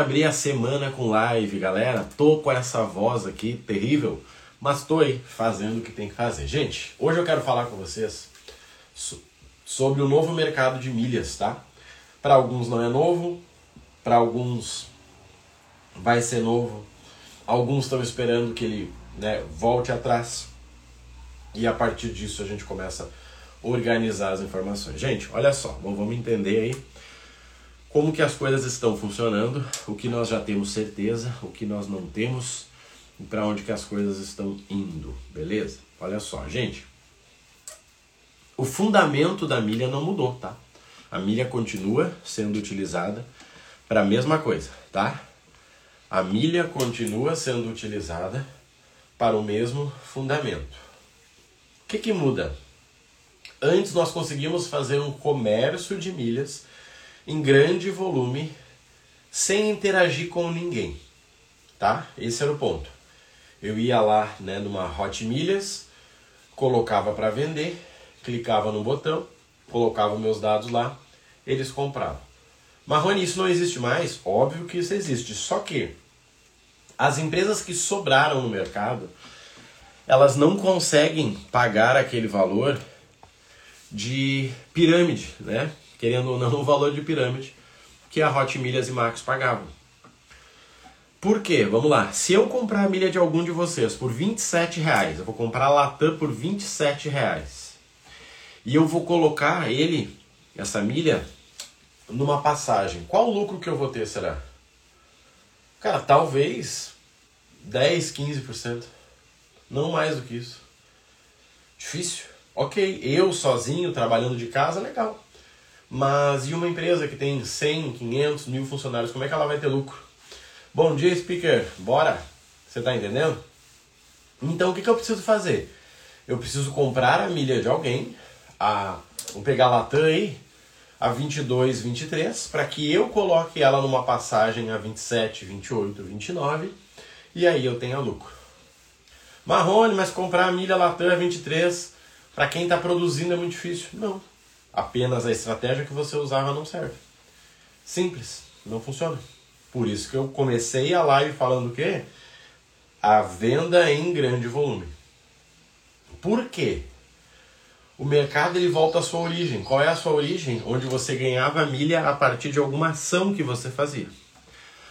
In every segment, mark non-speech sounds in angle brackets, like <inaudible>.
Abri a semana com live, galera. Tô com essa voz aqui terrível, mas tô aí fazendo o que tem que fazer. Gente, hoje eu quero falar com vocês sobre o novo mercado de milhas, tá? Para alguns não é novo, para alguns vai ser novo. Alguns estão esperando que ele né, volte atrás. E a partir disso a gente começa a organizar as informações. Gente, olha só, vamos entender aí como que as coisas estão funcionando, o que nós já temos certeza, o que nós não temos e para onde que as coisas estão indo, beleza? Olha só, gente. O fundamento da milha não mudou, tá? A milha continua sendo utilizada para a mesma coisa, tá? A milha continua sendo utilizada para o mesmo fundamento. O que, que muda? Antes nós conseguimos fazer um comércio de milhas em grande volume sem interagir com ninguém, tá? Esse era o ponto. Eu ia lá, né, numa Hot Milhas, colocava para vender, clicava no botão, colocava meus dados lá, eles compravam. Marrone, isso não existe mais? Óbvio que isso existe, só que as empresas que sobraram no mercado, elas não conseguem pagar aquele valor de pirâmide, né? Querendo ou não, <laughs> o valor de pirâmide que a Hot Milhas e Max pagavam. Por quê? Vamos lá. Se eu comprar a milha de algum de vocês por 27 reais, eu vou comprar a Latam por 27 reais. E eu vou colocar ele, essa milha, numa passagem. Qual lucro que eu vou ter, será? Cara, talvez 10, 15%. Não mais do que isso. Difícil. Ok, eu sozinho, trabalhando de casa, legal. Mas e uma empresa que tem 100, 500 mil funcionários, como é que ela vai ter lucro? Bom dia, speaker, bora? Você está entendendo? Então o que, que eu preciso fazer? Eu preciso comprar a milha de alguém, a, vou pegar a Latam aí, a 22, 23, para que eu coloque ela numa passagem a 27, 28, 29 e aí eu tenha lucro. Marrone, mas comprar a milha Latam a 23 para quem está produzindo é muito difícil. Não, apenas a estratégia que você usava não serve. Simples, não funciona. Por isso que eu comecei a live falando o quê? A venda em grande volume. Por quê? O mercado ele volta à sua origem. Qual é a sua origem? Onde você ganhava milha a partir de alguma ação que você fazia.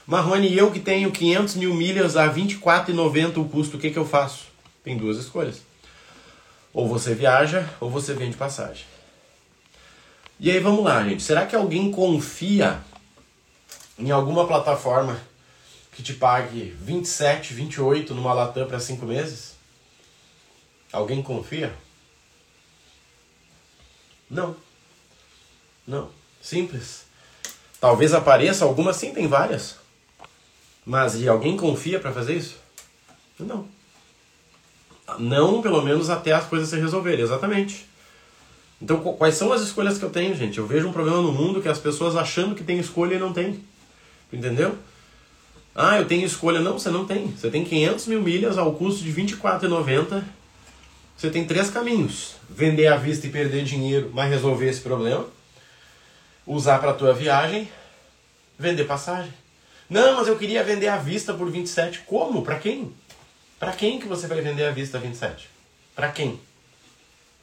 Marrone, eu que tenho 500 mil milhas a R$ 24,90 o custo, o que, que eu faço? Tem duas escolhas. Ou você viaja ou você vende passagem. E aí vamos lá, gente. Será que alguém confia em alguma plataforma que te pague 27, 28 numa Latam para 5 meses? Alguém confia? Não. Não. Simples. Talvez apareça alguma, sim, tem várias. Mas e alguém confia para fazer isso? Não. Não, pelo menos até as coisas se resolverem, exatamente. Então, quais são as escolhas que eu tenho, gente? Eu vejo um problema no mundo que as pessoas achando que tem escolha e não tem. Entendeu? Ah, eu tenho escolha. Não, você não tem. Você tem 500 mil milhas ao custo de R$24,90. Você tem três caminhos. Vender à vista e perder dinheiro, mas resolver esse problema. Usar para tua viagem. Vender passagem. Não, mas eu queria vender à vista por 27. Como? Para quem? Para quem que você vai vender à vista 27? Para quem?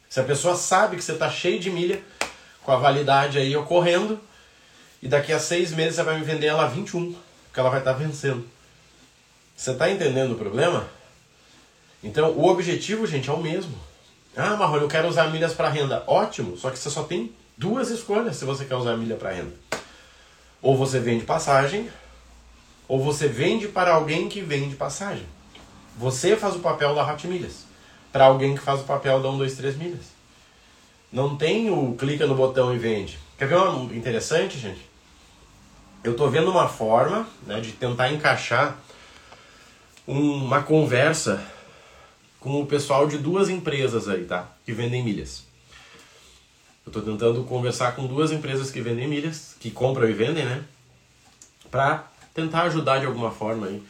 Se a pessoa sabe que você está cheio de milha, com a validade aí ocorrendo, e daqui a seis meses você vai me vender ela a 21, porque ela vai estar tá vencendo. Você está entendendo o problema? Então, o objetivo, gente, é o mesmo. Ah, Marrone, eu quero usar milhas para renda. Ótimo, só que você só tem duas escolhas se você quer usar milha para renda. Ou você vende passagem, ou você vende para alguém que vende passagem. Você faz o papel da Hot Milhas para alguém que faz o papel da 1, 2, 3 milhas. Não tem o clica no botão e vende. Quer ver uma interessante, gente? Eu estou vendo uma forma né, de tentar encaixar uma conversa com o pessoal de duas empresas aí, tá? Que vendem milhas. Eu estou tentando conversar com duas empresas que vendem milhas, que compram e vendem, né? Para tentar ajudar de alguma forma aí.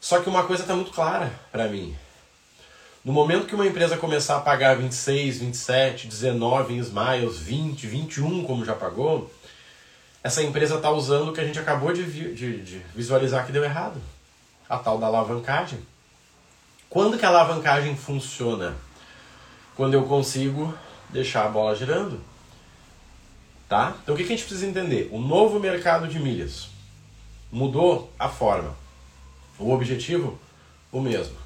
Só que uma coisa está muito clara para mim. No momento que uma empresa começar a pagar 26, 27, 19 em smiles, 20, 21 como já pagou, essa empresa está usando o que a gente acabou de, de, de visualizar que deu errado. A tal da alavancagem. Quando que a alavancagem funciona? Quando eu consigo deixar a bola girando. Tá? Então o que, que a gente precisa entender? O novo mercado de milhas mudou a forma. O objetivo, o mesmo.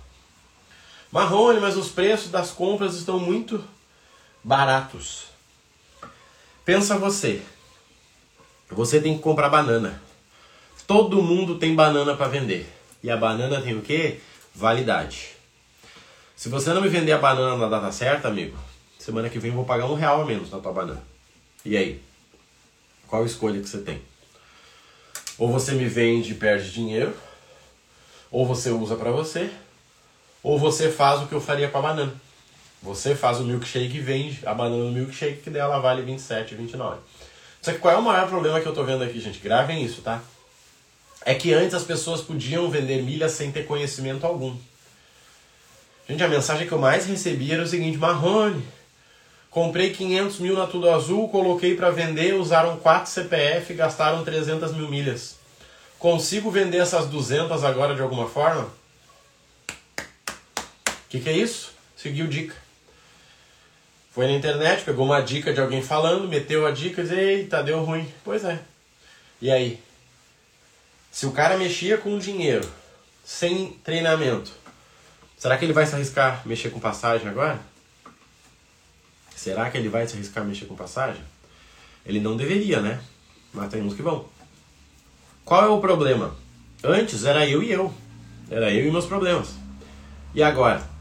Marrone, mas os preços das compras estão muito baratos. Pensa você. Você tem que comprar banana. Todo mundo tem banana para vender. E a banana tem o quê? Validade. Se você não me vender a banana na data certa, amigo, semana que vem eu vou pagar um real a menos na tua banana. E aí? Qual escolha que você tem? Ou você me vende e perde dinheiro, ou você usa para você, ou você faz o que eu faria com a banana. Você faz o milkshake e vende a banana no milkshake, que dela vale 27, 29. Só que qual é o maior problema que eu tô vendo aqui, gente? Gravem isso, tá? É que antes as pessoas podiam vender milhas sem ter conhecimento algum. Gente, a mensagem que eu mais recebi era o seguinte: Marrone, comprei 500 mil na Tudo Azul, coloquei para vender, usaram 4 CPF e gastaram 300 mil milhas. Consigo vender essas 200 agora de alguma forma? O que, que é isso? Seguiu dica. Foi na internet, pegou uma dica de alguém falando, meteu a dica e disse, eita, deu ruim. Pois é. E aí? Se o cara mexia com dinheiro, sem treinamento, será que ele vai se arriscar mexer com passagem agora? Será que ele vai se arriscar mexer com passagem? Ele não deveria, né? Mas tem uns que vão. Qual é o problema? Antes era eu e eu. Era eu e meus problemas. E agora?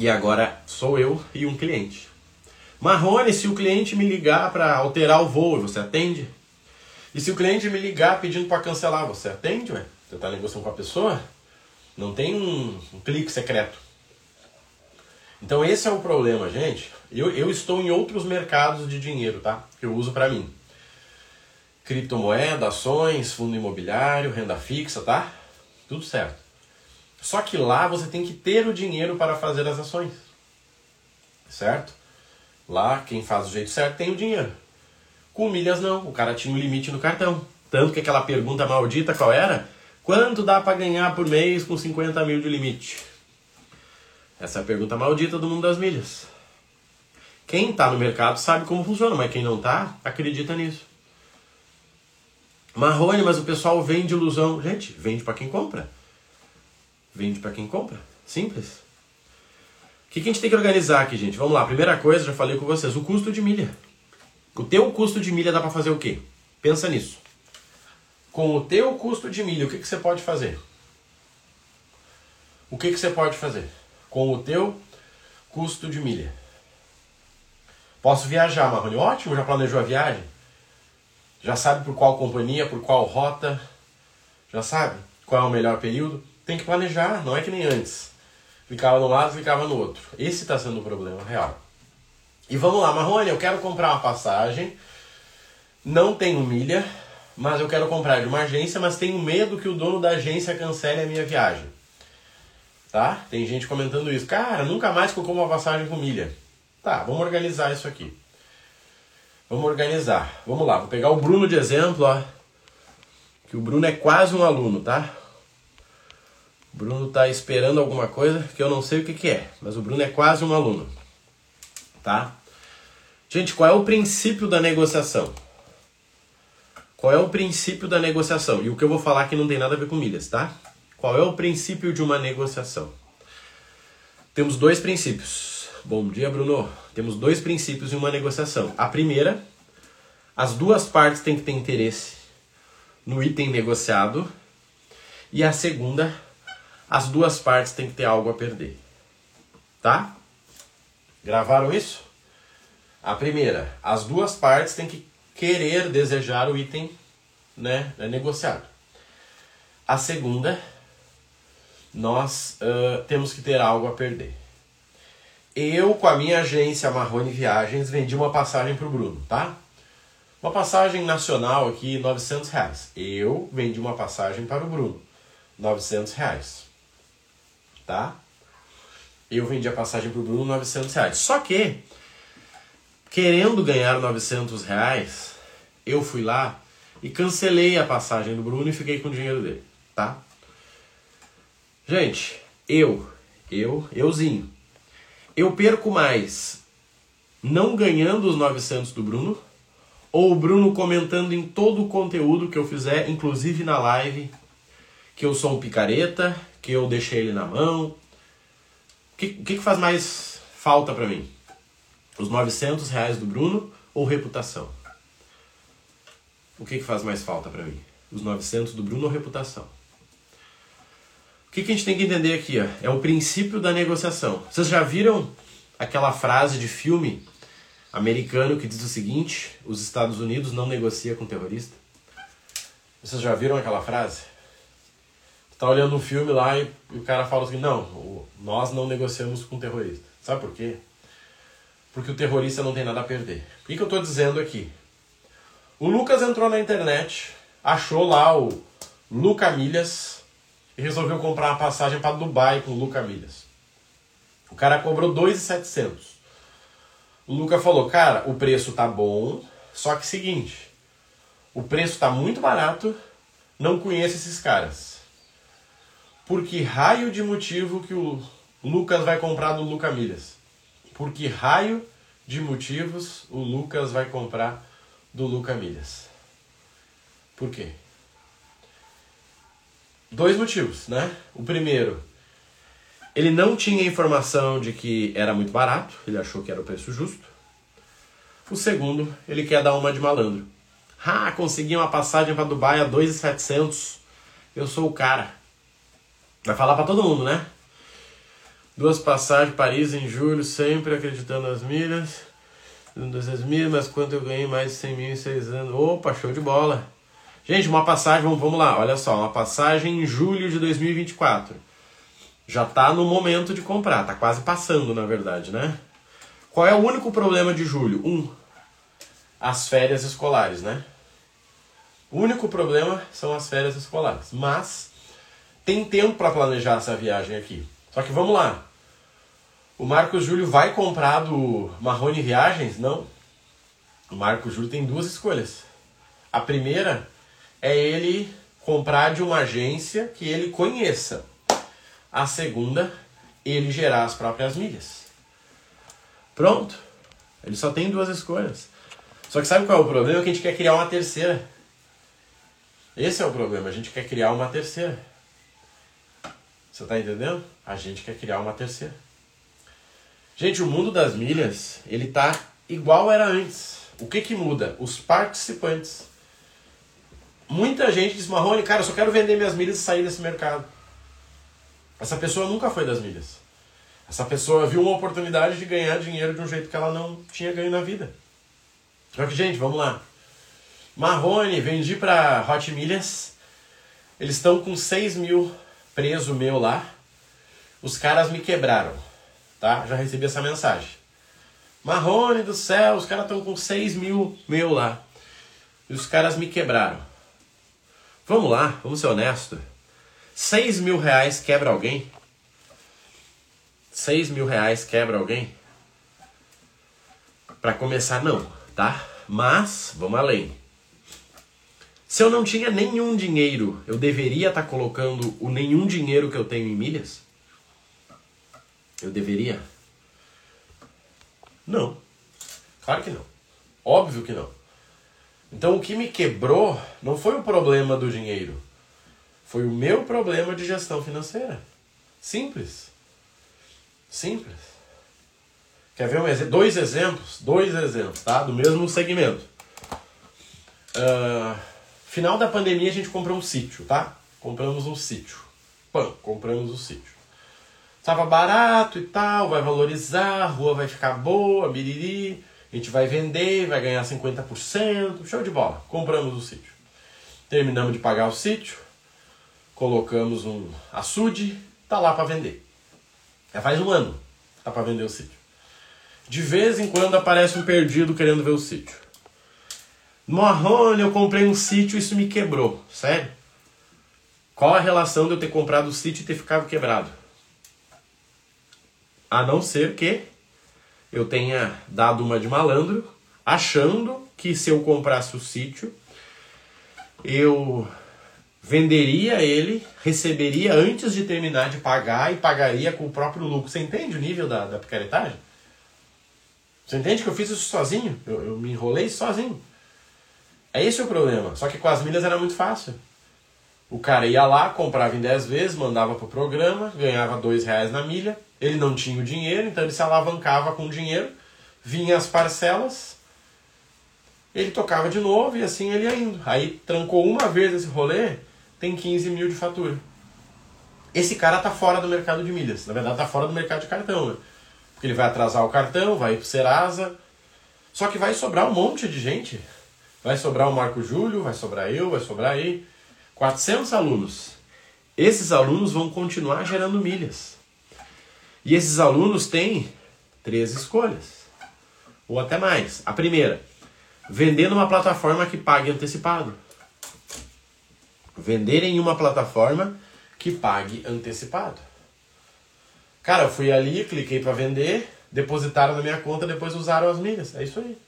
E agora sou eu e um cliente. Marrone, se o cliente me ligar para alterar o voo, você atende? E se o cliente me ligar pedindo para cancelar, você atende? Ué? Você está negociando com a pessoa? Não tem um, um, clique secreto. Então esse é o problema, gente. Eu, eu estou em outros mercados de dinheiro, tá? Que eu uso para mim. Criptomoeda, ações, fundo imobiliário, renda fixa, tá? Tudo certo. Só que lá você tem que ter o dinheiro para fazer as ações. Certo? Lá, quem faz do jeito certo tem o dinheiro. Com milhas não, o cara tinha um limite no cartão. Tanto que aquela pergunta maldita qual era? Quanto dá para ganhar por mês com 50 mil de limite? Essa é a pergunta maldita do mundo das milhas. Quem está no mercado sabe como funciona, mas quem não está, acredita nisso. Marrone, mas o pessoal vende ilusão. Gente, vende para quem compra. Vende para quem compra. Simples. O que, que a gente tem que organizar aqui, gente? Vamos lá. Primeira coisa, já falei com vocês, o custo de milha. O teu custo de milha dá para fazer o quê? Pensa nisso. Com o teu custo de milha, o que, que você pode fazer? O que, que você pode fazer? Com o teu custo de milha. Posso viajar, Marrone? Ótimo, já planejou a viagem? Já sabe por qual companhia, por qual rota? Já sabe qual é o melhor período? Tem que planejar, não é que nem antes ficava no lado, ficava no outro. Esse está sendo o problema real. E vamos lá, Marrone, eu quero comprar uma passagem, não tenho milha, mas eu quero comprar de uma agência, mas tenho medo que o dono da agência cancele a minha viagem. Tá? Tem gente comentando isso. Cara, nunca mais que eu compro uma passagem com milha. Tá, vamos organizar isso aqui. Vamos organizar. Vamos lá, vou pegar o Bruno de exemplo, ó. Que o Bruno é quase um aluno, tá? O Bruno está esperando alguma coisa que eu não sei o que, que é, mas o Bruno é quase um aluno. Tá? Gente, qual é o princípio da negociação? Qual é o princípio da negociação? E o que eu vou falar aqui não tem nada a ver com milhas, tá? Qual é o princípio de uma negociação? Temos dois princípios. Bom dia, Bruno. Temos dois princípios em uma negociação. A primeira, as duas partes têm que ter interesse no item negociado. E a segunda, as duas partes têm que ter algo a perder. Tá? Gravaram isso? A primeira, as duas partes têm que querer desejar o item né, negociado. A segunda, nós uh, temos que ter algo a perder. Eu, com a minha agência Marrone Viagens, vendi uma passagem para o Bruno, tá? Uma passagem nacional aqui, 900 reais. Eu vendi uma passagem para o Bruno, 900 reais tá? Eu vendi a passagem pro Bruno 900 reais. Só que, querendo ganhar 900 reais, eu fui lá e cancelei a passagem do Bruno e fiquei com o dinheiro dele, tá? Gente, eu, eu, euzinho, eu perco mais não ganhando os 900 do Bruno ou o Bruno comentando em todo o conteúdo que eu fizer, inclusive na live, que eu sou um picareta, que eu deixei ele na mão. O que, que, faz mais falta para mim? Os 900 reais do Bruno ou reputação? O que, que faz mais falta para mim? Os 900 do Bruno ou reputação? O que, que a gente tem que entender aqui? Ó? É o princípio da negociação. Vocês já viram aquela frase de filme americano que diz o seguinte: os Estados Unidos não negocia com terrorista? Vocês já viram aquela frase? Tá olhando um filme lá e o cara fala assim: não, nós não negociamos com terrorista. Sabe por quê? Porque o terrorista não tem nada a perder. O que, que eu estou dizendo aqui? O Lucas entrou na internet, achou lá o Luca Milhas e resolveu comprar uma passagem para Dubai com o Luca Milhas. O cara cobrou 2,700. O Luca falou: "Cara, o preço tá bom, só que seguinte, o preço tá muito barato, não conheço esses caras. Por que raio de motivo que o Lucas vai comprar do Luca Milhas? por que raio de motivos o Lucas vai comprar do Luca Milhas? Por quê? Dois motivos, né? O primeiro, ele não tinha informação de que era muito barato, ele achou que era o preço justo. O segundo, ele quer dar uma de malandro. Ah, consegui uma passagem para Dubai a 2,700. Eu sou o cara. Vai falar para todo mundo, né? Duas passagens, Paris em julho, sempre acreditando nas milhas. Duas milhas, mas quanto eu ganhei mais de 100 mil em 6 anos. Opa, show de bola. Gente, uma passagem, vamos, vamos lá, olha só, uma passagem em julho de 2024. Já tá no momento de comprar, tá quase passando, na verdade, né? Qual é o único problema de julho? Um, as férias escolares, né? O único problema são as férias escolares. Mas tem tempo para planejar essa viagem aqui. Só que vamos lá. O Marcos Júlio vai comprar do Marrone Viagens? Não. O Marcos Júlio tem duas escolhas. A primeira é ele comprar de uma agência que ele conheça. A segunda, ele gerar as próprias milhas. Pronto. Ele só tem duas escolhas. Só que sabe qual é o problema? Que a gente quer criar uma terceira. Esse é o problema. A gente quer criar uma terceira. Você está entendendo? A gente quer criar uma terceira. Gente, o mundo das milhas, ele tá igual era antes. O que que muda? Os participantes. Muita gente diz, Marrone, cara, eu só quero vender minhas milhas e sair desse mercado. Essa pessoa nunca foi das milhas. Essa pessoa viu uma oportunidade de ganhar dinheiro de um jeito que ela não tinha ganho na vida. Só que, gente, vamos lá. Marrone, vendi para Hot Milhas. Eles estão com 6 mil preso meu lá. Os caras me quebraram tá? Já recebi essa mensagem. Marrone do céu, os caras estão com 6 mil meu lá. E os caras me quebraram. Vamos lá, vamos ser honestos. 6 mil reais quebra alguém? 6 mil reais quebra alguém? Para começar, não, tá? Mas, vamos além. Se eu não tinha nenhum dinheiro, eu deveria estar tá colocando o nenhum dinheiro que eu tenho em milhas? Eu deveria? Não. Claro que não. Óbvio que não. Então o que me quebrou não foi o problema do dinheiro. Foi o meu problema de gestão financeira. Simples. Simples. Quer ver um ex dois exemplos? Dois exemplos, tá? Do mesmo segmento. Uh, final da pandemia a gente comprou um sítio, tá? Compramos um sítio. Pã, compramos o um sítio. Tava barato e tal, vai valorizar, a rua vai ficar boa, biriri, a gente vai vender, vai ganhar 50%, show de bola. Compramos o sítio. Terminamos de pagar o sítio, colocamos um açude, tá lá para vender. Já faz um ano tá para vender o sítio. De vez em quando aparece um perdido querendo ver o sítio. No Arrone eu comprei um sítio e isso me quebrou. Sério? Qual a relação de eu ter comprado o sítio e ter ficado quebrado? A não ser que eu tenha dado uma de malandro, achando que se eu comprasse o sítio, eu venderia ele, receberia antes de terminar de pagar e pagaria com o próprio lucro. Você entende o nível da, da picaretagem? Você entende que eu fiz isso sozinho? Eu, eu me enrolei sozinho. É esse o problema. Só que com as milhas era muito fácil. O cara ia lá, comprava em 10 vezes, mandava pro programa, ganhava dois reais na milha. Ele não tinha o dinheiro, então ele se alavancava com o dinheiro, vinha as parcelas, ele tocava de novo e assim ele ia indo. Aí trancou uma vez esse rolê, tem 15 mil de fatura. Esse cara tá fora do mercado de milhas. Na verdade, tá fora do mercado de cartão, né? Porque ele vai atrasar o cartão, vai pro Serasa. Só que vai sobrar um monte de gente. Vai sobrar o Marco Júlio, vai sobrar eu, vai sobrar aí. 400 alunos. Esses alunos vão continuar gerando milhas. E esses alunos têm três escolhas. Ou até mais. A primeira, vender numa plataforma que pague antecipado. Vender em uma plataforma que pague antecipado. Cara, eu fui ali, cliquei para vender, depositaram na minha conta, depois usaram as milhas. É isso aí.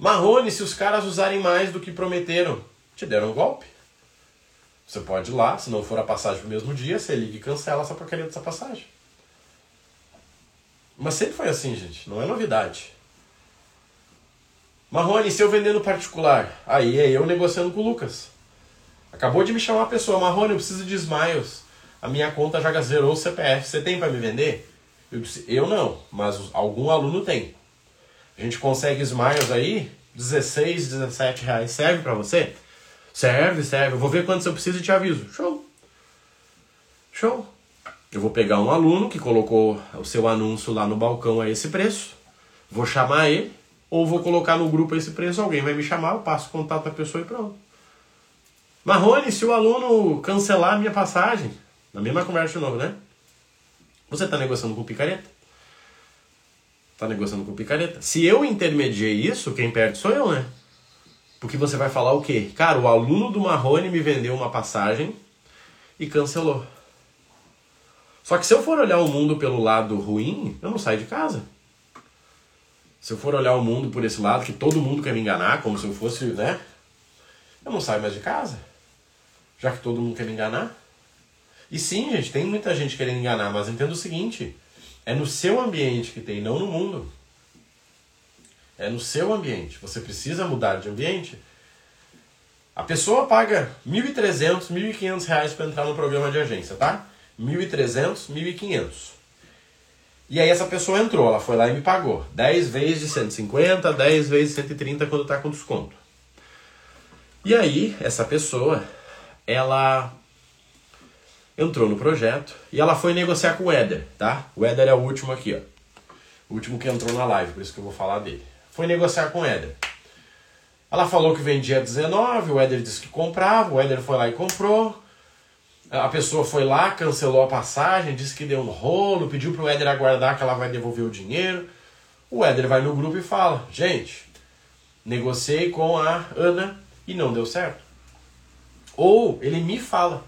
Marrone, se os caras usarem mais do que prometeram, te deram um golpe. Você pode ir lá, se não for a passagem no mesmo dia, você liga e cancela essa porcaria dessa passagem. Mas sempre foi assim, gente. Não é novidade. Marrone, se eu vender no particular, aí é eu negociando com o Lucas. Acabou de me chamar a pessoa, Marrone, eu preciso de Smiles. A minha conta já zerou o CPF. Você tem para me vender? Eu disse, eu não, mas algum aluno tem. A gente consegue Smiles aí, 16, 17 reais. Serve para você? Serve, serve. Eu vou ver quanto eu preciso e te aviso. Show. Show. Eu vou pegar um aluno que colocou o seu anúncio lá no balcão a esse preço. Vou chamar ele ou vou colocar no grupo esse preço, alguém vai me chamar, eu passo contato da pessoa e pronto. Marrone, se o aluno cancelar a minha passagem, na mesma conversa de novo, né? Você está negociando com picareta? Está negociando com picareta. Se eu intermediei isso, quem perde sou eu, né? Porque você vai falar o quê? Cara, o aluno do Marrone me vendeu uma passagem e cancelou. Só que se eu for olhar o mundo pelo lado ruim, eu não saio de casa. Se eu for olhar o mundo por esse lado, que todo mundo quer me enganar, como se eu fosse, né? Eu não saio mais de casa. Já que todo mundo quer me enganar. E sim, gente, tem muita gente querendo enganar, mas entenda o seguinte: é no seu ambiente que tem, não no mundo. É no seu ambiente. Você precisa mudar de ambiente. A pessoa paga R$ 1.300, 1.500 reais para entrar no programa de agência, tá? R$ 1.300, R$ 1.500. E aí essa pessoa entrou, ela foi lá e me pagou. 10 vezes de 150, 10 vezes de 130 quando está com desconto. E aí, essa pessoa, ela entrou no projeto e ela foi negociar com o Éder, tá? O Éder é o último aqui, ó. O último que entrou na live, por isso que eu vou falar dele. Foi negociar com o Éder. Ela falou que vendia 19, o Éder disse que comprava, o Éder foi lá e comprou. A pessoa foi lá, cancelou a passagem, disse que deu um rolo, pediu pro Éder aguardar que ela vai devolver o dinheiro. O Éder vai no grupo e fala: Gente, negociei com a Ana e não deu certo. Ou ele me fala: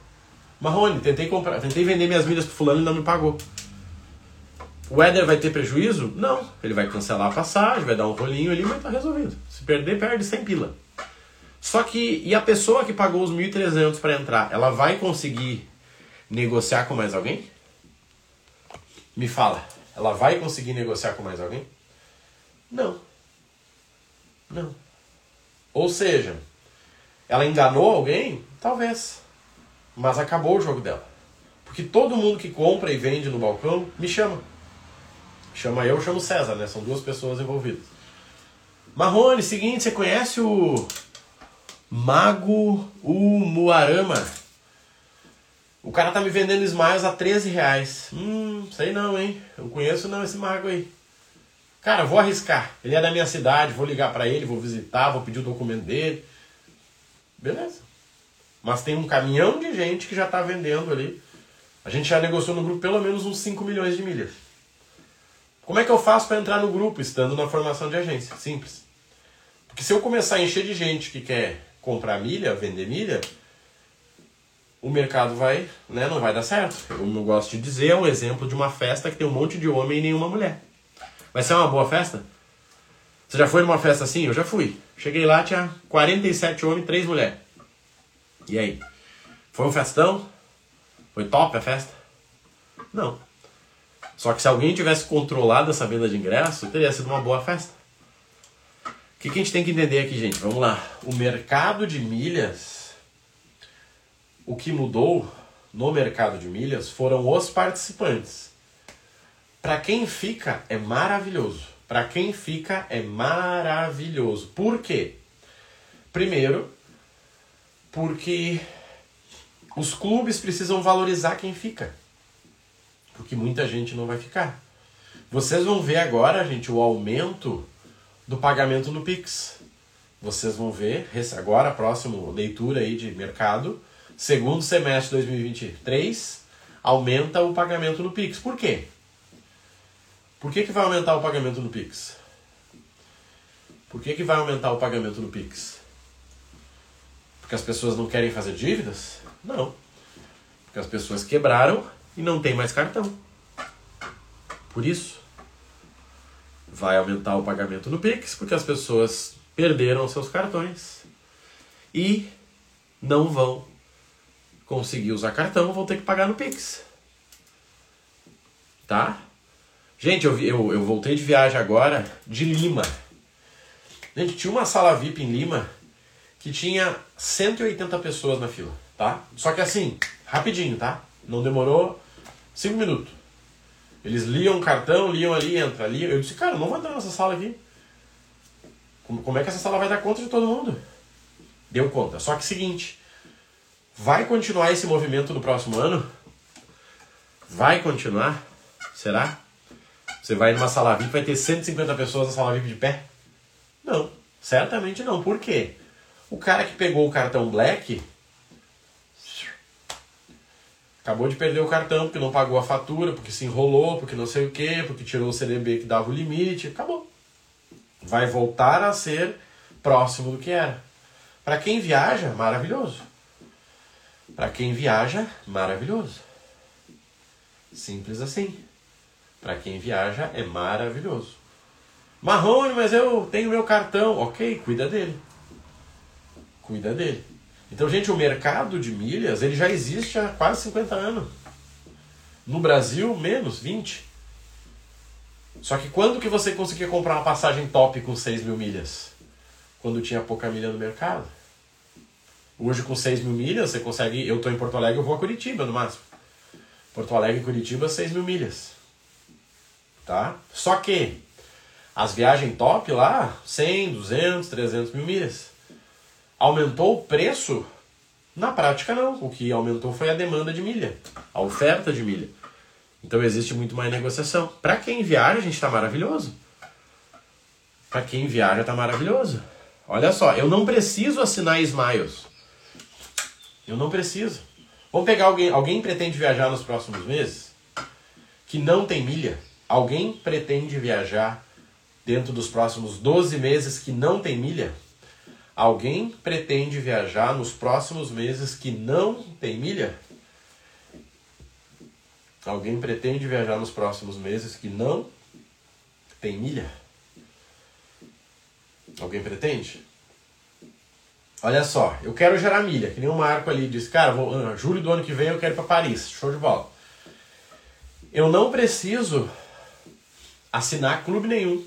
Marrone, tentei comprar, tentei vender minhas milhas pro fulano e não me pagou. O Éder vai ter prejuízo? Não. Ele vai cancelar a passagem, vai dar um rolinho ali, mas tá resolvido. Se perder, perde sem pila. Só que, e a pessoa que pagou os 1.300 para entrar, ela vai conseguir negociar com mais alguém? Me fala, ela vai conseguir negociar com mais alguém? Não. Não. Ou seja, ela enganou alguém? Talvez. Mas acabou o jogo dela. Porque todo mundo que compra e vende no balcão me chama. Chama eu, chamo César, né? São duas pessoas envolvidas. Marrone, seguinte, você conhece o Mago Umuarama. O cara tá me vendendo Smiles a 13 reais. Hum, sei não, hein? Eu conheço não esse mago aí. Cara, vou arriscar. Ele é da minha cidade, vou ligar para ele, vou visitar, vou pedir o documento dele. Beleza. Mas tem um caminhão de gente que já tá vendendo ali. A gente já negociou no grupo pelo menos uns 5 milhões de milhas. Como é que eu faço para entrar no grupo estando na formação de agência? Simples. Porque se eu começar a encher de gente que quer comprar milha, vender milha, o mercado vai, né, não vai dar certo. Eu não gosto de dizer, é um exemplo de uma festa que tem um monte de homem e nenhuma mulher. Vai ser uma boa festa? Você já foi numa festa assim? Eu já fui. Cheguei lá, tinha 47 homens e 3 mulheres. E aí? Foi um festão? Foi top a festa? Não. Só que se alguém tivesse controlado essa venda de ingresso, teria sido uma boa festa. O que, que a gente tem que entender aqui, gente? Vamos lá. O mercado de milhas, o que mudou no mercado de milhas foram os participantes. Para quem fica, é maravilhoso. Para quem fica, é maravilhoso. Por quê? Primeiro, porque os clubes precisam valorizar quem fica. Porque muita gente não vai ficar. Vocês vão ver agora, gente, o aumento do pagamento no Pix. Vocês vão ver, agora, próximo leitura aí de mercado, segundo semestre de 2023, aumenta o pagamento no Pix. Por quê? Por que, que vai aumentar o pagamento no Pix? Por que, que vai aumentar o pagamento no Pix? Porque as pessoas não querem fazer dívidas? Não. Porque as pessoas quebraram e não tem mais cartão. Por isso, vai aumentar o pagamento no Pix, porque as pessoas perderam seus cartões e não vão conseguir usar cartão, vão ter que pagar no Pix. Tá? Gente, eu, eu, eu voltei de viagem agora de Lima. Gente, tinha uma sala VIP em Lima que tinha 180 pessoas na fila, tá? Só que assim, rapidinho, tá? Não demorou cinco minutos. Eles liam o cartão, liam ali, entra ali. Eu disse, cara, não vou entrar nessa sala aqui. Como é que essa sala vai dar conta de todo mundo? Deu conta. Só que seguinte, vai continuar esse movimento no próximo ano? Vai continuar? Será? Você vai numa sala VIP, vai ter 150 pessoas na sala VIP de pé? Não, certamente não. Por quê? O cara que pegou o cartão Black acabou de perder o cartão porque não pagou a fatura, porque se enrolou, porque não sei o que, porque tirou o CDB que dava o limite, acabou. Vai voltar a ser próximo do que era. Para quem viaja, maravilhoso. Para quem viaja, maravilhoso. Simples assim. Para quem viaja é maravilhoso. Marrone, mas eu tenho meu cartão. Ok, cuida dele. Cuida dele. Então, gente, o mercado de milhas ele já existe há quase 50 anos. No Brasil, menos, 20. Só que quando que você conseguia comprar uma passagem top com 6 mil milhas? Quando tinha pouca milha no mercado. Hoje, com 6 mil milhas, você consegue. Eu estou em Porto Alegre, eu vou a Curitiba no máximo. Porto Alegre e Curitiba, 6 mil milhas tá? Só que as viagens top lá, 100, 200, 300 mil milhas. Aumentou o preço? Na prática não. O que aumentou foi a demanda de milha, a oferta de milha. Então existe muito mais negociação. Para quem viaja, a gente está maravilhoso. Para quem viaja, está maravilhoso. Olha só, eu não preciso assinar Smiles. Eu não preciso. Vamos pegar alguém, alguém pretende viajar nos próximos meses que não tem milha. Alguém pretende viajar dentro dos próximos 12 meses que não tem milha? Alguém pretende viajar nos próximos meses que não tem milha? Alguém pretende viajar nos próximos meses que não tem milha? Alguém pretende? Olha só, eu quero gerar milha, que nem o Marco ali disse, cara, vou, uh, julho do ano que vem eu quero ir para Paris, show de bola. Eu não preciso assinar clube nenhum.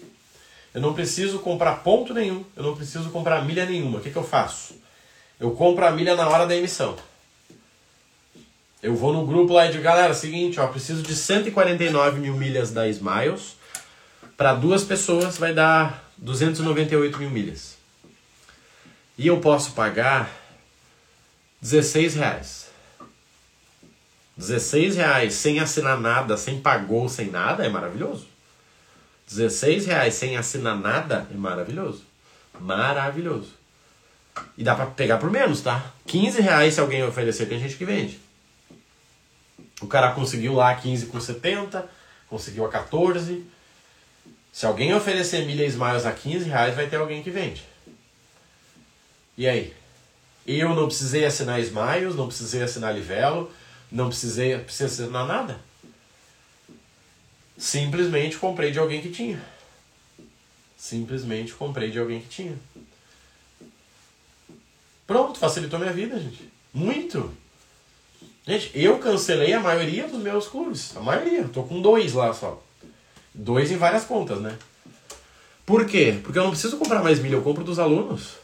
Eu não preciso comprar ponto nenhum. Eu não preciso comprar milha nenhuma. O que, que eu faço? Eu compro a milha na hora da emissão. Eu vou no grupo lá e digo, galera, seguinte, ó, preciso de 149 mil milhas da Smiles. Para duas pessoas vai dar 298 mil milhas. E eu posso pagar 16 reais. 16 reais sem assinar nada, sem pagou, sem nada, é maravilhoso. 16 reais sem assinar nada é maravilhoso. Maravilhoso. E dá pra pegar por menos, tá? 15 reais se alguém oferecer, tem gente que vende. O cara conseguiu lá 15 com 70, conseguiu a 14. Se alguém oferecer milha Smiles a 15 reais, vai ter alguém que vende. E aí? Eu não precisei assinar Smiles, não precisei assinar Livelo, não precisei, precisei assinar nada. Simplesmente comprei de alguém que tinha. Simplesmente comprei de alguém que tinha. Pronto, facilitou minha vida, gente. Muito. Gente, eu cancelei a maioria dos meus clubes. A maioria. Tô com dois lá só. Dois em várias contas, né? Por quê? Porque eu não preciso comprar mais milha, eu compro dos alunos.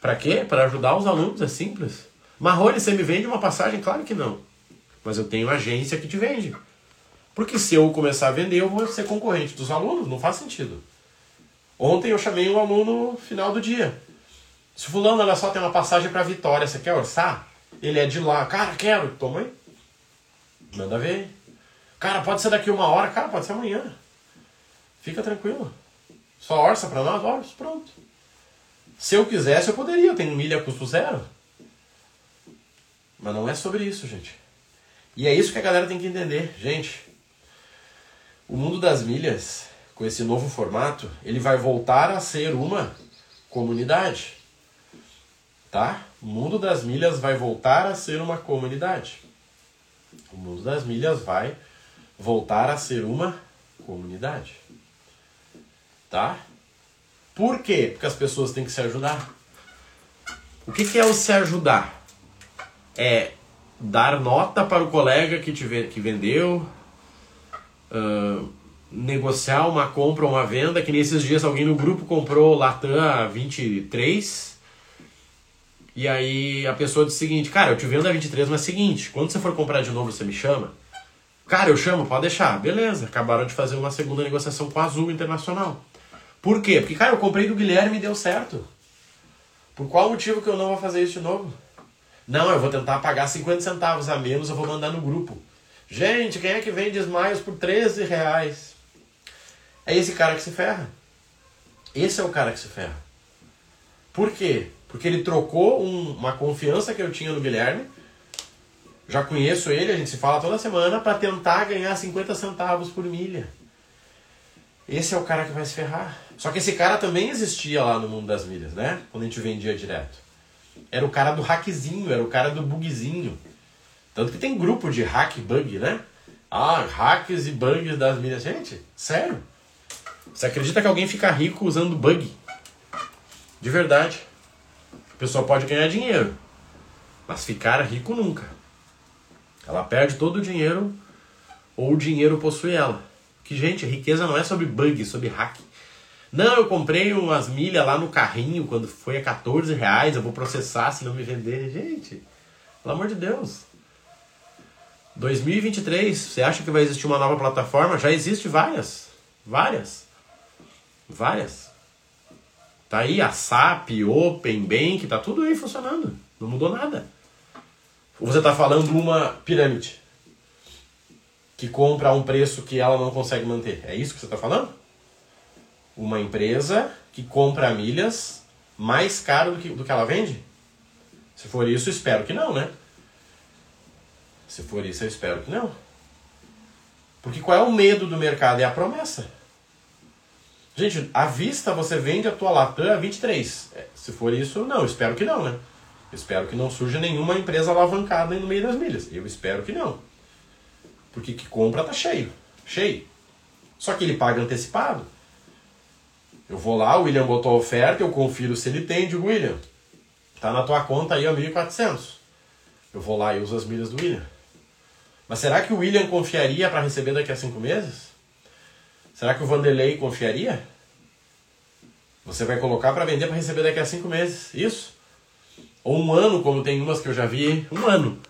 Para quê? Para ajudar os alunos, é simples. Marrone, você me vende uma passagem? Claro que não. Mas eu tenho agência que te vende. Porque se eu começar a vender, eu vou ser concorrente dos alunos, não faz sentido. Ontem eu chamei um aluno no final do dia. Se fulano, olha só, tem uma passagem para Vitória, você quer orçar? Ele é de lá. Cara, quero. Toma aí. Manda ver. Cara, pode ser daqui uma hora. Cara, pode ser amanhã. Fica tranquilo. Só orça para nós, orça, pronto. Se eu quisesse, eu poderia. Eu tenho milha custo zero. Mas não é sobre isso, gente. E é isso que a galera tem que entender. Gente, o mundo das milhas, com esse novo formato, ele vai voltar a ser uma comunidade. Tá? O mundo das milhas vai voltar a ser uma comunidade. O mundo das milhas vai voltar a ser uma comunidade. Tá? Por quê? Porque as pessoas têm que se ajudar. O que, que é o se ajudar? É dar nota para o colega que, te, que vendeu, negociar uma compra ou uma venda, que nesses dias alguém no grupo comprou Latam 23 e aí a pessoa disse o seguinte, cara, eu te vendo a 23, mas é o seguinte, quando você for comprar de novo, você me chama? Cara, eu chamo, pode deixar. Beleza, acabaram de fazer uma segunda negociação com a Azul Internacional. Por quê? Porque, cara, eu comprei do Guilherme e deu certo. Por qual motivo que eu não vou fazer isso de novo? Não, eu vou tentar pagar 50 centavos a menos, eu vou mandar no grupo. Gente, quem é que vende Smiles por 13 reais? É esse cara que se ferra. Esse é o cara que se ferra. Por quê? Porque ele trocou um, uma confiança que eu tinha no Guilherme. Já conheço ele, a gente se fala toda semana, para tentar ganhar 50 centavos por milha. Esse é o cara que vai se ferrar. Só que esse cara também existia lá no mundo das milhas, né? Quando a gente vendia direto. Era o cara do hackzinho, era o cara do bugzinho. Tanto que tem grupo de hack bug, né? Ah, hacks e bugs das milhas. Gente, sério? Você acredita que alguém fica rico usando bug? De verdade pessoa pode ganhar dinheiro, mas ficar rico nunca. Ela perde todo o dinheiro ou o dinheiro possui ela. Que, gente, riqueza não é sobre bug, é sobre hack. Não, eu comprei umas milhas lá no carrinho quando foi a 14 reais, eu vou processar se não me vender. Gente, pelo amor de Deus. 2023, você acha que vai existir uma nova plataforma? Já existe várias. Várias. Várias. Tá aí a SAP, Open Bank, tá tudo aí funcionando. Não mudou nada. Ou você está falando uma pirâmide que compra a um preço que ela não consegue manter. É isso que você está falando? Uma empresa que compra milhas mais caro do que, do que ela vende? Se for isso, espero que não, né? Se for isso, eu espero que não. Porque qual é o medo do mercado? É a promessa. Gente, à vista você vende a tua Latam a 23. É, se for isso, não, espero que não, né? Espero que não surja nenhuma empresa alavancada no meio das milhas. Eu espero que não. Porque que compra tá cheio. Cheio. Só que ele paga antecipado. Eu vou lá, o William botou a oferta, eu confiro se ele tem, digo, William, tá na tua conta aí a 1.400. Eu vou lá e uso as milhas do William. Mas será que o William confiaria para receber daqui a cinco meses? Será que o Vanderlei confiaria? Você vai colocar para vender para receber daqui a cinco meses, isso? Ou um ano, como tem umas que eu já vi, um ano.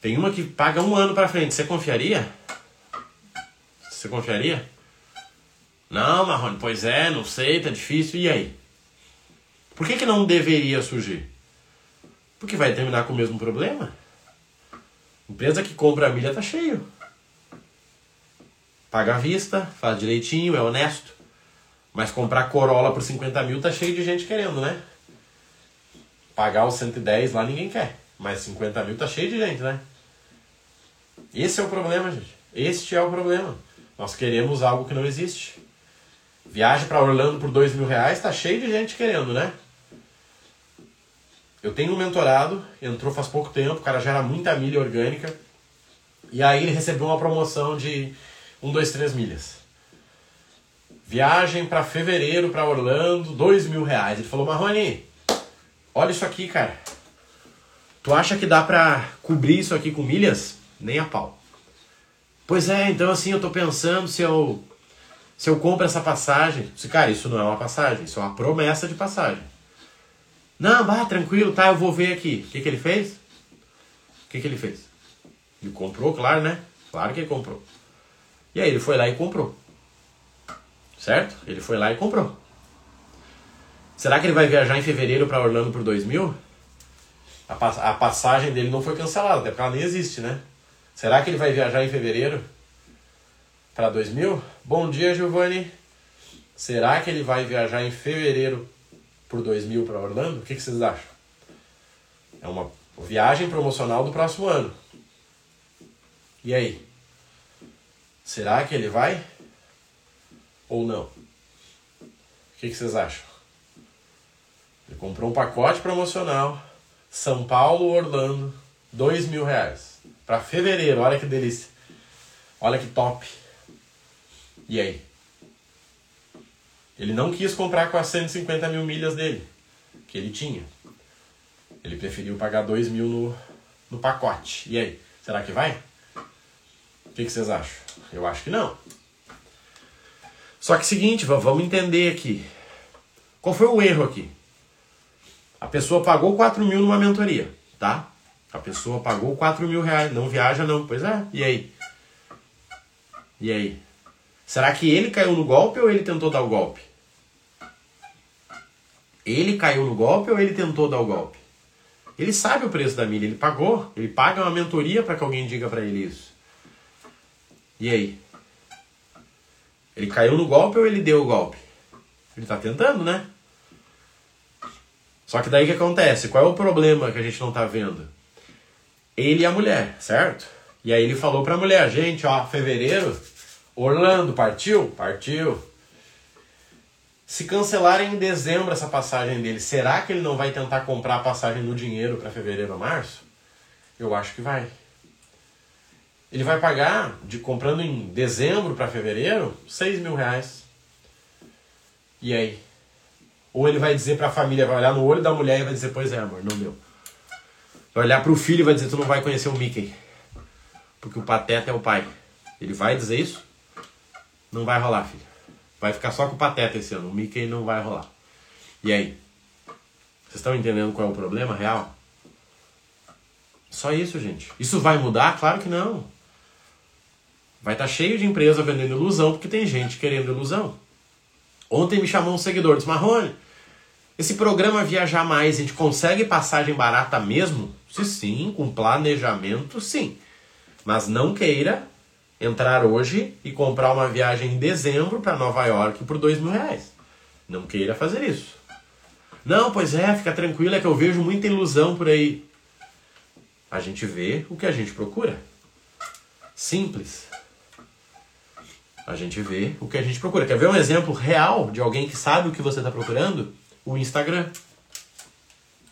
Tem uma que paga um ano para frente. Você confiaria? Você confiaria? Não, Marrone, pois é, não sei, tá difícil. E aí? Por que, que não deveria surgir? Porque vai terminar com o mesmo problema. Empresa que compra a milha tá cheio. Paga à vista, faz direitinho, é honesto. Mas comprar Corolla por 50 mil tá cheio de gente querendo, né? Pagar os 110 lá ninguém quer. Mas 50 mil tá cheio de gente, né? Esse é o problema, gente. Este é o problema. Nós queremos algo que não existe. Viagem para Orlando por 2 mil reais, tá cheio de gente querendo, né? Eu tenho um mentorado, entrou faz pouco tempo, o cara gera muita milha orgânica. E aí ele recebeu uma promoção de um, dois, três milhas. viagem para fevereiro para Orlando, dois mil reais. Ele falou, Marrone, olha isso aqui, cara. Tu acha que dá pra cobrir isso aqui com milhas? Nem a pau. Pois é, então assim, eu tô pensando se eu se eu compro essa passagem. Se, cara, isso não é uma passagem, isso é uma promessa de passagem. Não, bah, tranquilo, tá, eu vou ver aqui. O que, que ele fez? O que, que ele fez? Ele comprou, claro, né? Claro que ele comprou. E aí ele foi lá e comprou. Certo? Ele foi lá e comprou. Será que ele vai viajar em fevereiro para Orlando por 2000? A, pass a passagem dele não foi cancelada, até porque ela nem existe, né? Será que ele vai viajar em fevereiro para 2000? Bom dia, Giovanni. Será que ele vai viajar em fevereiro por 2000 para Orlando? O que, que vocês acham? É uma viagem promocional do próximo ano. E aí? Será que ele vai? Ou não? O que, que vocês acham? Ele comprou um pacote promocional são Paulo, Orlando, dois mil reais. Para fevereiro, olha que delícia. Olha que top. E aí? Ele não quis comprar com as 150 mil milhas dele, que ele tinha. Ele preferiu pagar 2 mil no, no pacote. E aí? Será que vai? O que, que vocês acham? Eu acho que não. Só que seguinte, vamos entender aqui. Qual foi o erro aqui? A pessoa pagou 4 mil numa mentoria, tá? A pessoa pagou 4 mil reais, não viaja não. Pois é, e aí? E aí? Será que ele caiu no golpe ou ele tentou dar o golpe? Ele caiu no golpe ou ele tentou dar o golpe? Ele sabe o preço da milha, ele pagou, ele paga uma mentoria para que alguém diga para ele isso. E aí? Ele caiu no golpe ou ele deu o golpe? Ele tá tentando, né? Só que daí o que acontece? Qual é o problema que a gente não tá vendo? Ele e a mulher, certo? E aí ele falou pra mulher, gente, ó, fevereiro, Orlando, partiu? Partiu. Se cancelarem em dezembro essa passagem dele, será que ele não vai tentar comprar a passagem no dinheiro para fevereiro ou março? Eu acho que vai. Ele vai pagar, de comprando em dezembro para fevereiro, 6 mil reais. E aí? Ou ele vai dizer para a família, vai olhar no olho da mulher e vai dizer, pois é, amor, não deu. Vai olhar para o filho e vai dizer, tu não vai conhecer o Mickey. Porque o Pateta é o pai. Ele vai dizer isso? Não vai rolar, filho. Vai ficar só com o Pateta esse ano. O Mickey não vai rolar. E aí? Vocês estão entendendo qual é o problema real? Só isso, gente. Isso vai mudar? Claro que não. Vai estar tá cheio de empresa vendendo ilusão porque tem gente querendo ilusão. Ontem me chamou um seguidor, disse, Marrone, esse programa Viajar Mais, a gente consegue passagem barata mesmo? Se sim, com planejamento, sim. Mas não queira entrar hoje e comprar uma viagem em dezembro para Nova York por dois mil reais. Não queira fazer isso. Não, pois é, fica tranquilo, é que eu vejo muita ilusão por aí. A gente vê o que a gente procura. Simples. A gente vê o que a gente procura. Quer ver um exemplo real de alguém que sabe o que você está procurando? O Instagram.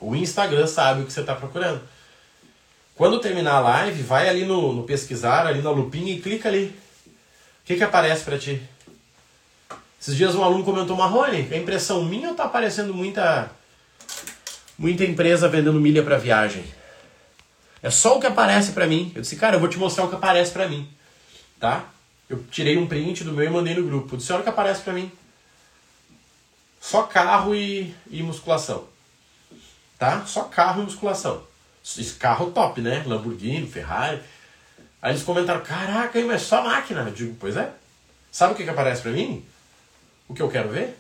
O Instagram sabe o que você está procurando. Quando terminar a live, vai ali no, no, pesquisar, ali na lupinha e clica ali. O que, que aparece para ti? Esses dias um aluno comentou, Marrone, é impressão minha ou tá aparecendo muita, muita empresa vendendo milha para viagem? É só o que aparece para mim. Eu disse, cara, eu vou te mostrar o que aparece para mim. Tá? Eu tirei um print do meu e mandei no grupo. Eu disse, olha o que aparece para mim. Só carro e, e musculação. Tá? Só carro e musculação. Esse carro top, né? Lamborghini, Ferrari. Aí eles comentaram, caraca, mas é só máquina. Eu digo, pois é. Sabe o que, que aparece para mim? O que eu quero ver?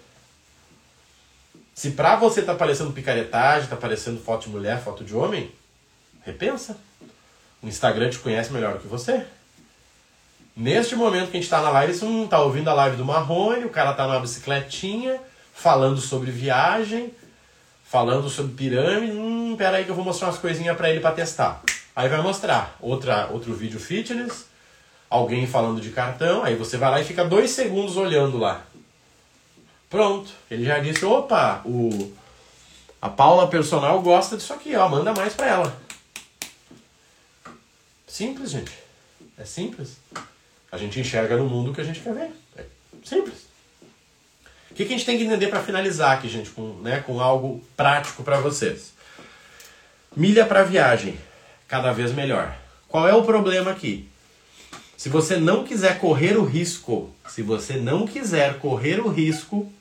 Se pra você tá aparecendo picaretagem, tá aparecendo foto de mulher, foto de homem, repensa. O Instagram te conhece melhor que você. Neste momento que a gente está na live, você não está ouvindo a live do Marrone, o cara está numa bicicletinha, falando sobre viagem, falando sobre pirâmide. Hum, pera aí que eu vou mostrar umas coisinhas para ele para testar. Aí vai mostrar outra, outro vídeo fitness, alguém falando de cartão, aí você vai lá e fica dois segundos olhando lá. Pronto, ele já disse, opa, o, a Paula Personal gosta disso aqui, ó, manda mais para ela. Simples, gente. É simples. A gente enxerga no mundo o que a gente quer ver. É simples. O que, que a gente tem que entender para finalizar aqui, gente, com, né, com algo prático para vocês? Milha para viagem, cada vez melhor. Qual é o problema aqui? Se você não quiser correr o risco, se você não quiser correr o risco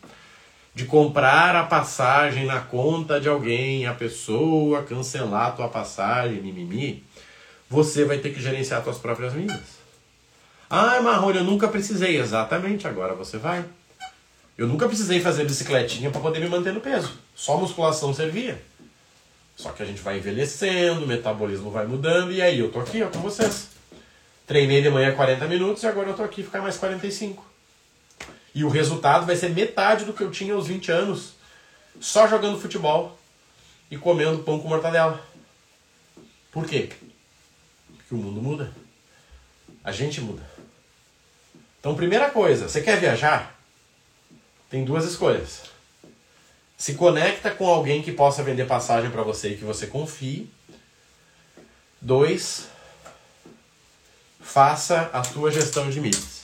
de comprar a passagem na conta de alguém, a pessoa cancelar a tua passagem, mimimi, você vai ter que gerenciar suas próprias milhas. Ah, Marrone, eu nunca precisei. Exatamente, agora você vai. Eu nunca precisei fazer bicicletinha para poder me manter no peso. Só musculação servia. Só que a gente vai envelhecendo, o metabolismo vai mudando e aí eu tô aqui ó, com vocês. Treinei de manhã 40 minutos e agora eu tô aqui ficar mais 45. E o resultado vai ser metade do que eu tinha aos 20 anos, só jogando futebol e comendo pão com mortadela. Por quê? Porque o mundo muda. A gente muda. Então, primeira coisa, você quer viajar? Tem duas escolhas. Se conecta com alguém que possa vender passagem para você e que você confie. Dois, faça a sua gestão de milhas.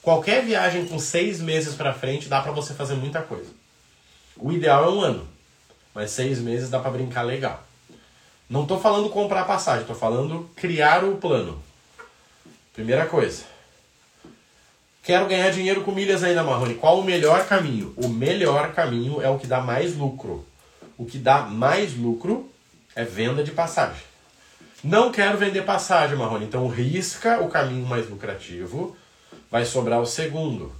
Qualquer viagem com seis meses para frente dá para você fazer muita coisa. O ideal é um ano, mas seis meses dá para brincar legal. Não estou falando comprar passagem, estou falando criar o plano. Primeira coisa. Quero ganhar dinheiro com milhas ainda, Marrone. Qual o melhor caminho? O melhor caminho é o que dá mais lucro. O que dá mais lucro é venda de passagem. Não quero vender passagem, Marrone. Então risca o caminho mais lucrativo. Vai sobrar o segundo.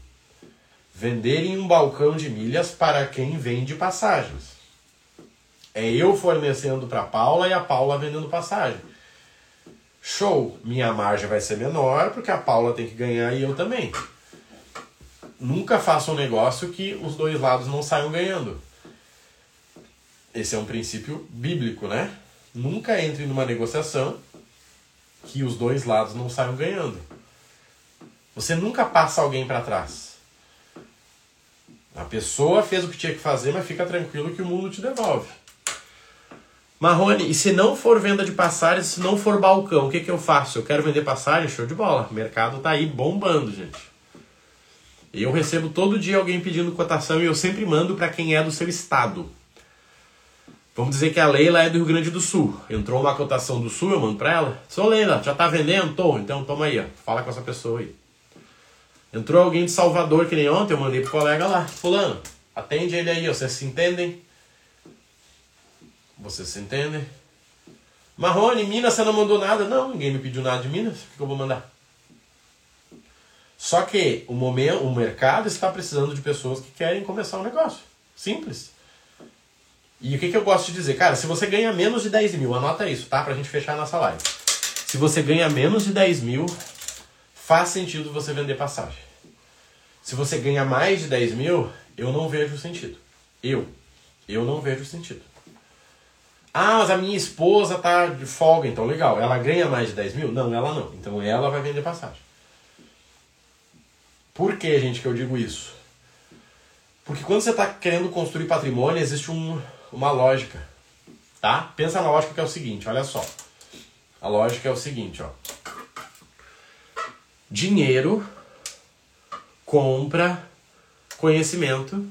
Vender em um balcão de milhas para quem vende passagens. É eu fornecendo para Paula e a Paula vendendo passagem. Show! Minha margem vai ser menor porque a Paula tem que ganhar e eu também. Nunca faça um negócio que os dois lados não saiam ganhando. Esse é um princípio bíblico, né? Nunca entre numa negociação que os dois lados não saiam ganhando. Você nunca passa alguém para trás. A pessoa fez o que tinha que fazer, mas fica tranquilo que o mundo te devolve. Marrone, e se não for venda de passagens, se não for balcão, o que, que eu faço? Eu quero vender passagem? Show de bola. O mercado tá aí bombando, gente. Eu recebo todo dia alguém pedindo cotação e eu sempre mando para quem é do seu estado. Vamos dizer que a Leila é do Rio Grande do Sul. Entrou uma cotação do Sul, eu mando para ela. Sou Leila, já tá vendendo? Tô. Então toma aí, ó. Fala com essa pessoa aí. Entrou alguém de Salvador, que nem ontem, eu mandei pro colega lá. Fulano, atende ele aí. Vocês se entendem? Vocês se entendem? Marrone, Minas, você não mandou nada? Não, ninguém me pediu nada de Minas. O que eu vou mandar? Só que o, momento, o mercado está precisando de pessoas que querem começar um negócio. Simples. E o que, que eu gosto de dizer? Cara, se você ganha menos de 10 mil, anota isso, tá? Pra gente fechar a nossa live. Se você ganha menos de 10 mil, faz sentido você vender passagem. Se você ganha mais de 10 mil, eu não vejo sentido. Eu. Eu não vejo sentido. Ah, mas a minha esposa tá de folga, então legal. Ela ganha mais de 10 mil? Não, ela não. Então ela vai vender passagem. Por que, gente, que eu digo isso? Porque quando você está querendo construir patrimônio, existe um, uma lógica. Tá? Pensa na lógica que é o seguinte, olha só. A lógica é o seguinte, ó. Dinheiro compra conhecimento,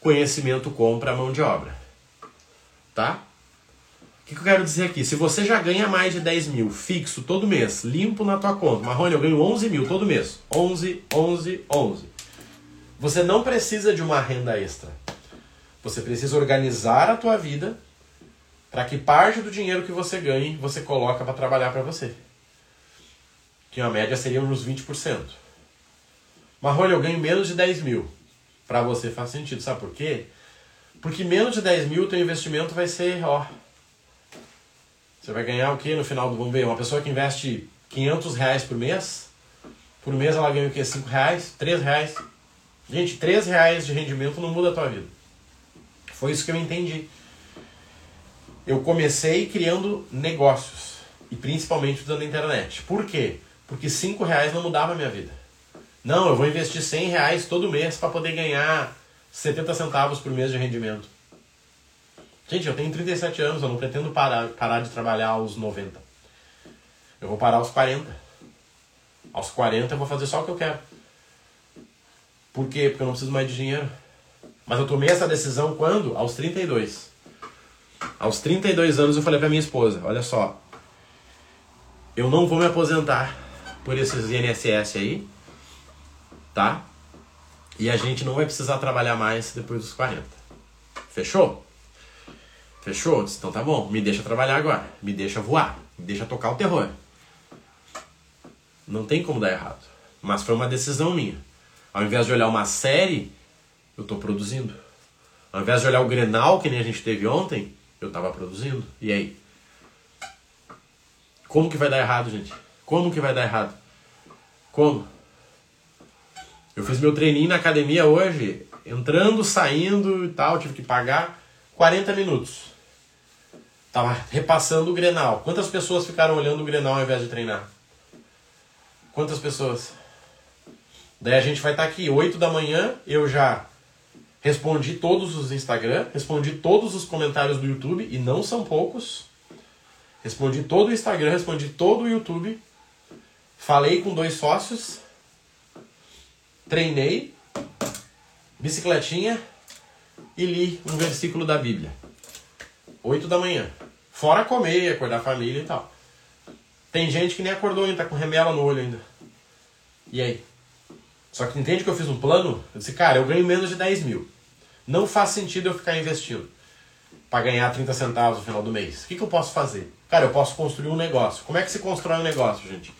conhecimento compra mão de obra. Tá? Que, que eu quero dizer aqui? Se você já ganha mais de 10 mil fixo todo mês, limpo na tua conta, Marrone, eu ganho 11 mil todo mês. 11, 11, 11. Você não precisa de uma renda extra. Você precisa organizar a tua vida para que parte do dinheiro que você ganhe você coloca para trabalhar para você. Que a média seria uns 20%. Marrone, eu ganho menos de 10 mil. Para você faz sentido. Sabe por quê? Porque menos de 10 mil, teu investimento vai ser, ó, você vai ganhar o que no final do. Vamos ver, uma pessoa que investe 500 reais por mês, por mês ela ganha o quê? 5 reais? 3 reais? Gente, 3 reais de rendimento não muda a tua vida. Foi isso que eu entendi. Eu comecei criando negócios, e principalmente usando a internet. Por quê? Porque 5 reais não mudava a minha vida. Não, eu vou investir 100 reais todo mês para poder ganhar 70 centavos por mês de rendimento. Gente, eu tenho 37 anos, eu não pretendo parar, parar de trabalhar aos 90. Eu vou parar aos 40. Aos 40 eu vou fazer só o que eu quero. Por quê? Porque eu não preciso mais de dinheiro. Mas eu tomei essa decisão quando? Aos 32. Aos 32 anos eu falei pra minha esposa, olha só, eu não vou me aposentar por esses INSS aí, tá? E a gente não vai precisar trabalhar mais depois dos 40. Fechou? Fechou? Então tá bom, me deixa trabalhar agora, me deixa voar, me deixa tocar o terror. Não tem como dar errado. Mas foi uma decisão minha. Ao invés de olhar uma série, eu estou produzindo. Ao invés de olhar o Grenal, que nem a gente teve ontem, eu estava produzindo. E aí? Como que vai dar errado, gente? Como que vai dar errado? Como? Eu fiz meu treininho na academia hoje, entrando, saindo e tal, tive que pagar 40 minutos. Tava repassando o Grenal. Quantas pessoas ficaram olhando o Grenal ao invés de treinar? Quantas pessoas? Daí a gente vai estar tá aqui, 8 da manhã, eu já respondi todos os Instagram, respondi todos os comentários do YouTube, e não são poucos. Respondi todo o Instagram, respondi todo o YouTube. Falei com dois sócios. Treinei. Bicicletinha. E li um versículo da Bíblia. 8 da manhã. Fora comer, acordar a família e tal. Tem gente que nem acordou ainda, tá com remela no olho ainda. E aí? Só que entende que eu fiz um plano? Eu disse, cara, eu ganho menos de 10 mil. Não faz sentido eu ficar investindo para ganhar 30 centavos no final do mês. O que, que eu posso fazer? Cara, eu posso construir um negócio. Como é que se constrói um negócio, gente?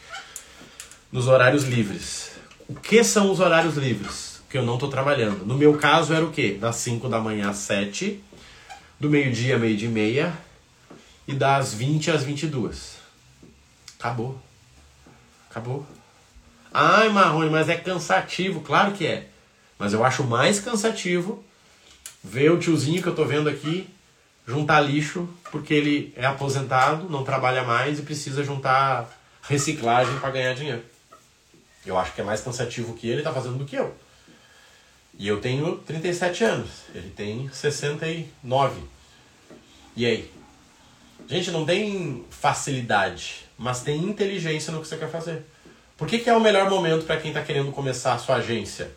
Nos horários livres. O que são os horários livres? Que eu não estou trabalhando. No meu caso era o quê? Das 5 da manhã às 7, do meio-dia, meio-dia e meia, e das 20 às 22. Acabou. Acabou. Ai, Marrone, mas é cansativo. Claro que é. Mas eu acho mais cansativo ver o tiozinho que eu tô vendo aqui juntar lixo porque ele é aposentado, não trabalha mais e precisa juntar reciclagem para ganhar dinheiro. Eu acho que é mais cansativo que ele tá fazendo do que eu. E eu tenho 37 anos, ele tem 69. E aí? Gente, não tem facilidade, mas tem inteligência no que você quer fazer. Por que, que é o melhor momento para quem está querendo começar a sua agência?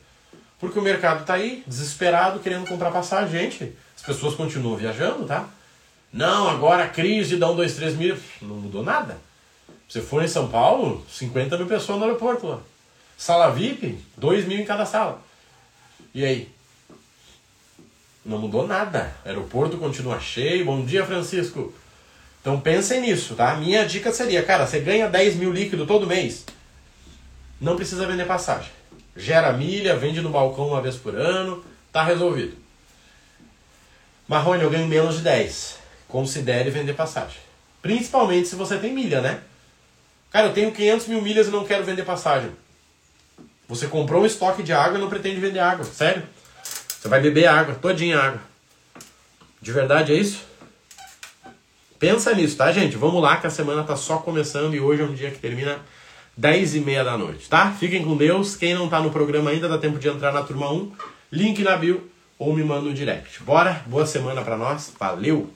Porque o mercado está aí, desesperado, querendo contrapassar a gente. As pessoas continuam viajando, tá? Não, agora a crise dá um, dois, três mil. Não mudou nada. Você for em São Paulo, 50 mil pessoas no aeroporto lá. Sala VIP, 2 mil em cada sala. E aí? Não mudou nada. O aeroporto continua cheio. Bom dia, Francisco. Então pensem nisso, tá? Minha dica seria, cara, você ganha 10 mil líquido todo mês. Não precisa vender passagem. Gera milha, vende no balcão uma vez por ano, tá resolvido. Marrone, eu ganho menos de 10. Considere vender passagem. Principalmente se você tem milha, né? Cara, eu tenho 500 mil milhas e não quero vender passagem. Você comprou um estoque de água e não pretende vender água. Sério? Você vai beber água, todinha água. De verdade é isso? Pensa nisso, tá, gente? Vamos lá que a semana tá só começando e hoje é um dia que termina 10 e meia da noite, tá? Fiquem com Deus. Quem não tá no programa ainda, dá tempo de entrar na turma 1. Link na bio ou me manda um direct. Bora? Boa semana para nós. Valeu!